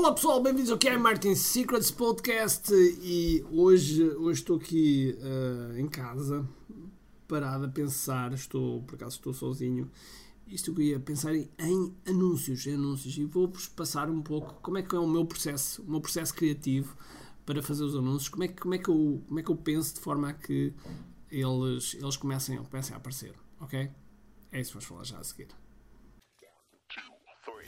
Olá pessoal, bem-vindos ao que Martin Secrets Podcast e hoje, hoje estou aqui uh, em casa, parado a pensar, estou, por acaso estou sozinho, e estou aqui a pensar em, em anúncios, em anúncios e vou-vos passar um pouco como é que é o meu processo, o meu processo criativo para fazer os anúncios, como é que, como é que, eu, como é que eu penso de forma a que eles, eles comecem, comecem a aparecer, ok? É isso que vamos falar já a seguir.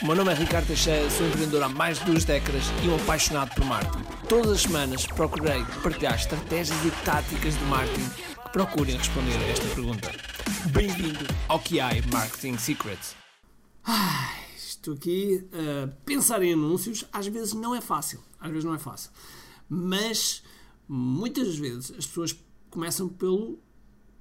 O meu nome é Ricardo Teixeira, sou empreendedor há mais de duas décadas e um apaixonado por marketing. Todas as semanas procurei partilhar estratégias e táticas de marketing que procurem responder a esta pergunta. Bem-vindo ao QI Marketing Secrets. Ai, estou aqui a pensar em anúncios. Às vezes não é fácil, às vezes não é fácil. Mas muitas vezes as pessoas começam pelo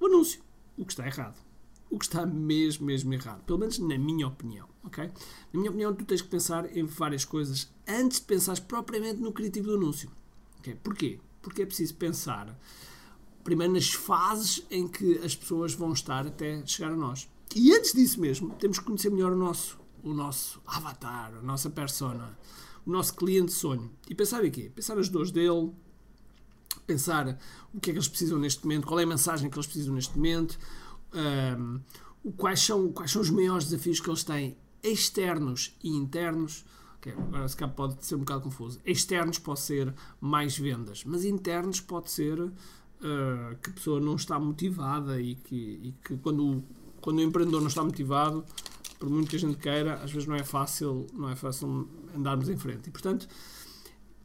anúncio, o que está errado o que está mesmo, mesmo errado. Pelo menos na minha opinião, ok? Na minha opinião, tu tens que pensar em várias coisas antes de pensares propriamente no criativo do anúncio. Okay? Porquê? Porque é preciso pensar primeiro nas fases em que as pessoas vão estar até chegar a nós. E antes disso mesmo, temos que conhecer melhor o nosso, o nosso avatar, a nossa persona, o nosso cliente sonho. E pensar em quê? Pensar nas dores dele, pensar o que é que eles precisam neste momento, qual é a mensagem que eles precisam neste momento, um, quais, são, quais são os maiores desafios que eles têm externos e internos. Okay, agora se calhar pode ser um bocado confuso. Externos pode ser mais vendas, mas internos pode ser uh, que a pessoa não está motivada e que, e que quando, quando o empreendedor não está motivado, por muito que a gente queira, às vezes não é fácil, não é fácil andarmos em frente. E portanto,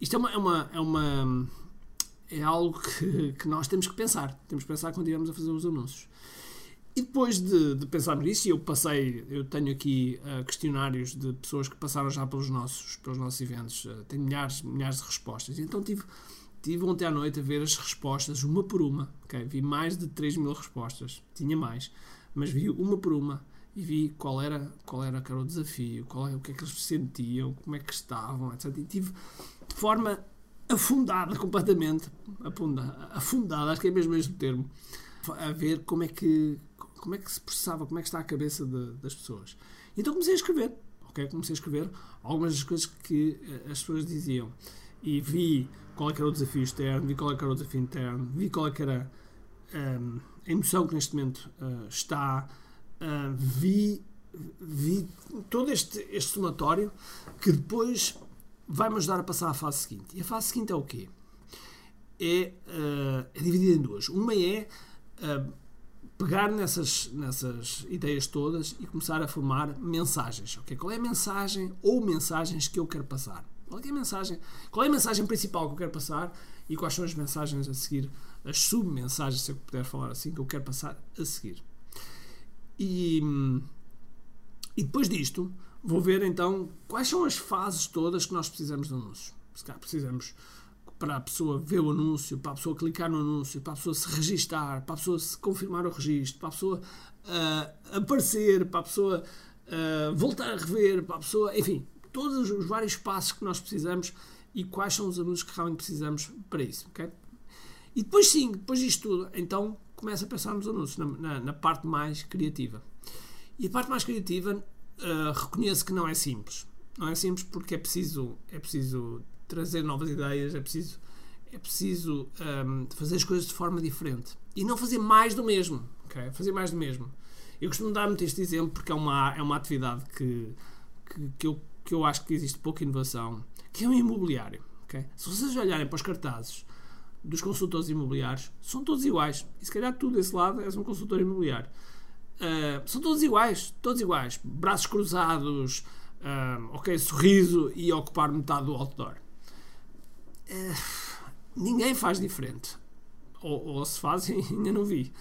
isto é uma, é uma, é uma é algo que, que nós temos que pensar. Temos que pensar quando estivermos a fazer os anúncios. E depois de, de pensarmos nisso, eu passei, eu tenho aqui uh, questionários de pessoas que passaram já pelos nossos, pelos nossos eventos, uh, milhares, milhares de respostas. Então tive, tive ontem à noite a ver as respostas, uma por uma. Okay? Vi mais de 3 mil respostas, tinha mais, mas vi uma por uma e vi qual era, qual era, era o desafio, qual é, o que é que eles sentiam, como é que estavam, etc. E tive de forma afundada completamente, afundada, afundada acho que é mesmo este termo, a ver como é que como é que se processava, como é que está a cabeça de, das pessoas. Então comecei a escrever, ok? Comecei a escrever algumas das coisas que eh, as pessoas diziam e vi qual é era o desafio externo, vi qual é era o desafio interno, vi qual é era um, ehm, a emoção que neste momento uh, está, uh, vi, vi todo este, este somatório que depois vai-me ajudar a passar à fase seguinte. E a fase seguinte é o quê? É, uh, é dividida em duas. Uma é pegar nessas, nessas ideias todas e começar a formar mensagens. Okay? Qual é a mensagem ou mensagens que eu quero passar? Qual é a mensagem? Qual é a mensagem principal que eu quero passar e quais são as mensagens a seguir, as submensagens, se eu puder falar assim, que eu quero passar a seguir. E, e depois disto, vou ver então quais são as fases todas que nós precisamos de anúncios. Se calhar precisamos para a pessoa ver o anúncio, para a pessoa clicar no anúncio, para a pessoa se registar, para a pessoa se confirmar o registro, para a pessoa uh, aparecer, para a pessoa uh, voltar a rever, para a pessoa, enfim, todos os vários passos que nós precisamos e quais são os anúncios que realmente precisamos para isso, ok? E depois sim, depois disto tudo, então começa a pensar nos anúncios, na, na, na parte mais criativa. E a parte mais criativa uh, reconheço que não é simples. Não é simples porque é preciso, é preciso trazer novas ideias, é preciso, é preciso um, fazer as coisas de forma diferente. E não fazer mais do mesmo. Okay? Fazer mais do mesmo. Eu costumo dar muito este exemplo porque é uma, é uma atividade que, que, que, eu, que eu acho que existe pouca inovação, que é o imobiliário. Okay? Se vocês olharem para os cartazes dos consultores imobiliários, são todos iguais. E se calhar tu desse lado és um consultor imobiliário. Uh, são todos iguais, todos iguais. Braços cruzados, uh, ok, sorriso e ocupar metade do outdoor. Eh, ninguém faz diferente. Ou, ou se faz, ainda não vi.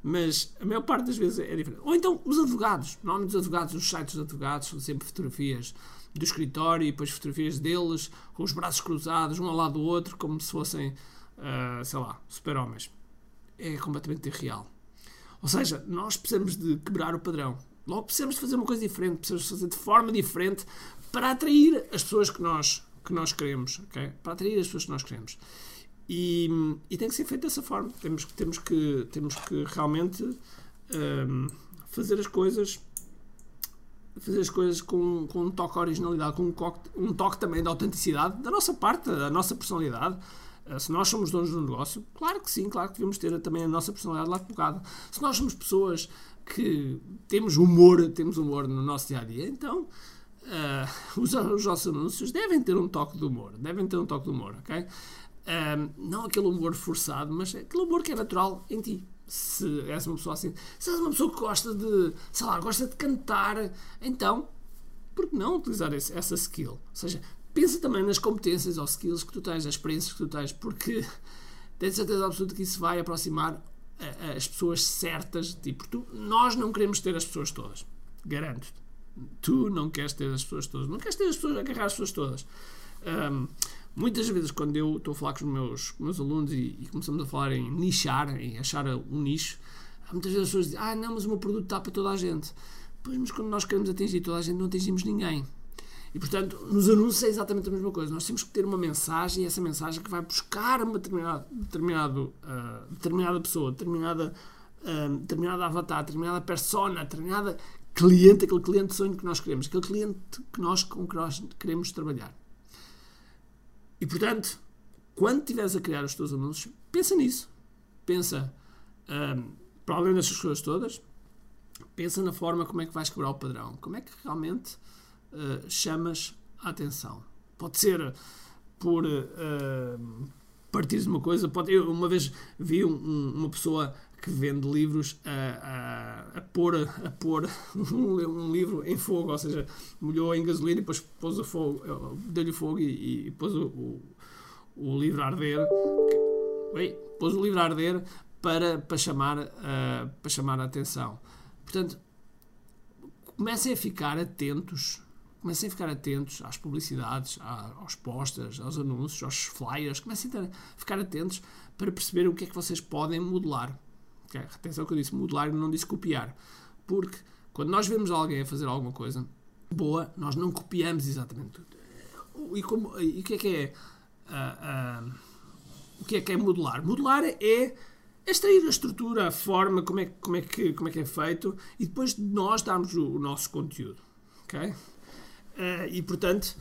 Mas a maior parte das vezes é diferente. Ou então os advogados. Normalmente os advogados, os sites dos advogados são sempre fotografias do escritório e depois fotografias deles com os braços cruzados, um ao lado do outro, como se fossem, uh, sei lá, super-homens. É completamente irreal. Ou seja, nós precisamos de quebrar o padrão. Logo precisamos de fazer uma coisa diferente, precisamos fazer de forma diferente para atrair as pessoas que nós, que nós queremos, ok? Para atrair as pessoas que nós queremos. E, e tem que ser feito dessa forma. Temos, temos, que, temos que realmente um, fazer as coisas fazer as coisas com, com um toque de originalidade, com um toque, um toque também de autenticidade da nossa parte, da nossa personalidade. Uh, se nós somos donos do negócio, claro que sim, claro que devemos ter também a nossa personalidade lá colocada. Se nós somos pessoas que temos humor, temos humor no nosso dia a dia, então uh, os, os nossos anúncios devem ter um toque de humor, devem ter um toque de humor, ok? Um, não aquele humor forçado, mas aquele humor que é natural em ti. Se és uma pessoa assim, se és uma pessoa que gosta de, sei lá, gosta de cantar, então, por que não utilizar esse, essa skill? Ou seja, pensa também nas competências ou skills que tu tens, as experiências que tu tens, porque tens certeza absoluta que isso vai aproximar as pessoas certas de ti. Porque tu, nós não queremos ter as pessoas todas. Garanto-te. Tu não queres ter as pessoas todas. Não queres ter as pessoas, agarrar as pessoas todas. Um, Muitas vezes, quando eu estou a falar com os meus, com meus alunos e, e, começamos a falar em nichar, em achar um nicho, muitas vezes as pessoas dizem: Ah, não, mas o meu produto está para toda a gente. Pois, mas quando nós queremos atingir toda a gente, não atingimos ninguém. E portanto, nos anúncios é exatamente a mesma coisa. Nós temos que ter uma mensagem e essa mensagem que vai buscar uma determinada, determinado, uh, determinada pessoa, determinada, uh, determinada avatar, determinada persona, determinada cliente, aquele cliente sonho que nós queremos, aquele cliente que nós, com que nós queremos trabalhar. E portanto, quando estiveres a criar os teus anúncios, pensa nisso. Pensa, um, para além dessas coisas todas, pensa na forma como é que vais quebrar o padrão. Como é que realmente uh, chamas a atenção. Pode ser por uh, partir de uma coisa. Pode, eu uma vez vi um, uma pessoa que vende livros a, a, a pôr, a pôr um, livro em fogo, ou seja, molhou em gasolina e depois pôs o fogo, deu-lhe fogo e, e pôs o, o, o, livro a arder. Oi, pôs o livro a arder para, para, chamar, uh, para chamar a atenção. Portanto, comecem a ficar atentos comecem a ficar atentos às publicidades, aos posters, aos anúncios, aos flyers, comecem a ficar atentos para perceber o que é que vocês podem modelar. Okay? Atenção que eu disse modelar e não disse copiar. Porque quando nós vemos alguém a fazer alguma coisa boa, nós não copiamos exatamente tudo. E, como, e o que é que é uh, uh, o que é que é modelar? Modelar é extrair a estrutura, a forma, como é, como é, que, como é que é feito e depois nós darmos o, o nosso conteúdo. Okay? Uh, e portanto,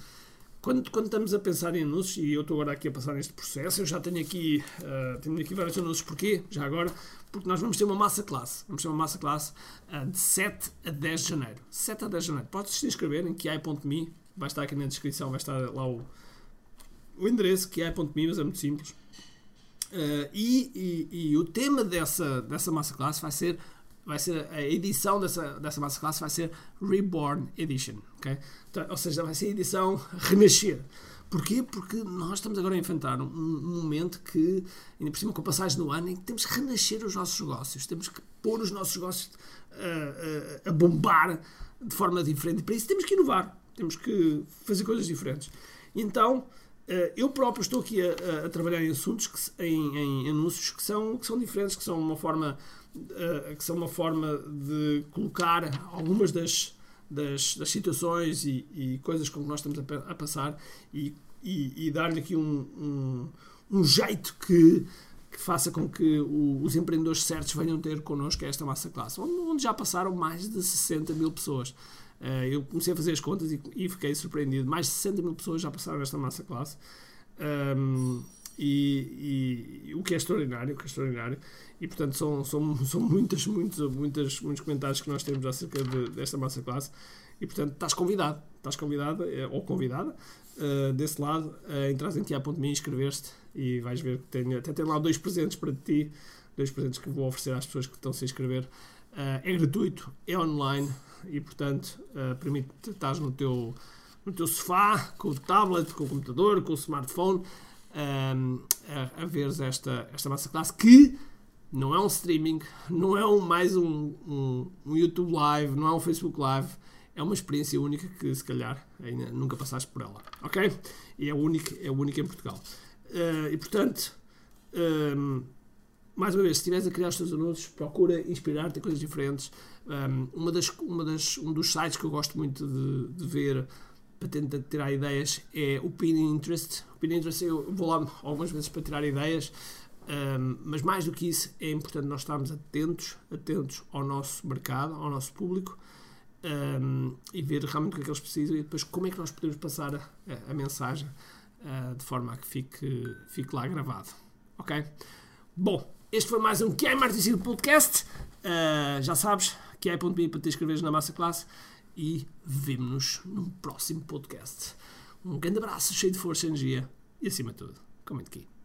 quando, quando estamos a pensar em anúncios, e eu estou agora aqui a passar neste processo, eu já tenho aqui, uh, tenho aqui vários anúncios. Porquê? Já agora, porque nós vamos ter uma massa classe. Vamos ter uma massa classe uh, de 7 a 10 de janeiro. 7 a 10 de janeiro. Podes se inscrever em kiai.me, vai estar aqui na descrição, vai estar lá o, o endereço, kiai.me, mas é muito simples. Uh, e, e, e, o tema dessa, dessa massa classe vai ser vai ser a edição dessa, dessa masterclass vai ser Reborn Edition, ok? Então, ou seja, vai ser a edição Renascer. Porquê? Porque nós estamos agora a enfrentar um, um momento que, ainda por cima com a passagem do ano, em que temos que renascer os nossos negócios, temos que pôr os nossos negócios uh, uh, a bombar de forma diferente. Para isso temos que inovar, temos que fazer coisas diferentes. Então, eu próprio estou aqui a, a trabalhar em assuntos, que, em, em, anúncios que são, que são diferentes, que são uma forma uh, que são uma forma de colocar algumas das, das, das situações e, e, coisas com que nós estamos a, a passar e, e, e dar-lhe aqui um, um, um, jeito que, que faça com que o, os empreendedores certos venham ter connosco esta massa classe, onde, onde já passaram mais de 60 mil pessoas. Uh, eu comecei a fazer as contas e, e, fiquei surpreendido. Mais de 60 mil pessoas já passaram esta massa classe. Um, e, e, o que é extraordinário, o que é extraordinário. E portanto são, são, são muitas, muitas, muitas, muitos comentários que nós temos acerca de, desta masterclass. E portanto estás convidado, estás convidado eh, ou convidada uh, desse lado a entrar em tia.me, inscrever-te e vais ver que tem, até tem lá dois presentes para ti, dois presentes que vou oferecer às pessoas que estão -se a inscrever. Uh, é gratuito, é online e portanto uh, permite estás no teu, no teu sofá, com o tablet, com o computador, com o smartphone um, a, a ver esta, esta masterclass que não é um streaming, não é um, mais um, um, um, YouTube Live, não é um Facebook Live, é uma experiência única que se calhar ainda nunca passaste por ela, ok? E é única, é única em Portugal. Uh, e portanto, um, mais uma vez, se estiveres a criar os teus anúncios, procura inspirar-te em coisas diferentes. Um, uma das, uma das, um dos sites que eu gosto muito de, de ver para tentar tirar ideias é o Pinterest. O Pinterest eu vou lá algumas vezes para tirar ideias, um, mas mais do que isso é importante nós estarmos atentos, atentos ao nosso mercado, ao nosso público um, e ver realmente o que é que eles precisam e depois como é que nós podemos passar a, a, mensagem uh, de forma a que fique, fique lá gravado. Ok? Bom, este foi mais um Que é Marticídio Podcast. Uh, já sabes, que é para te inscreveres na massa classe e vemo-nos num próximo podcast. Um grande abraço, cheio de força e energia e acima de tudo, comente aqui.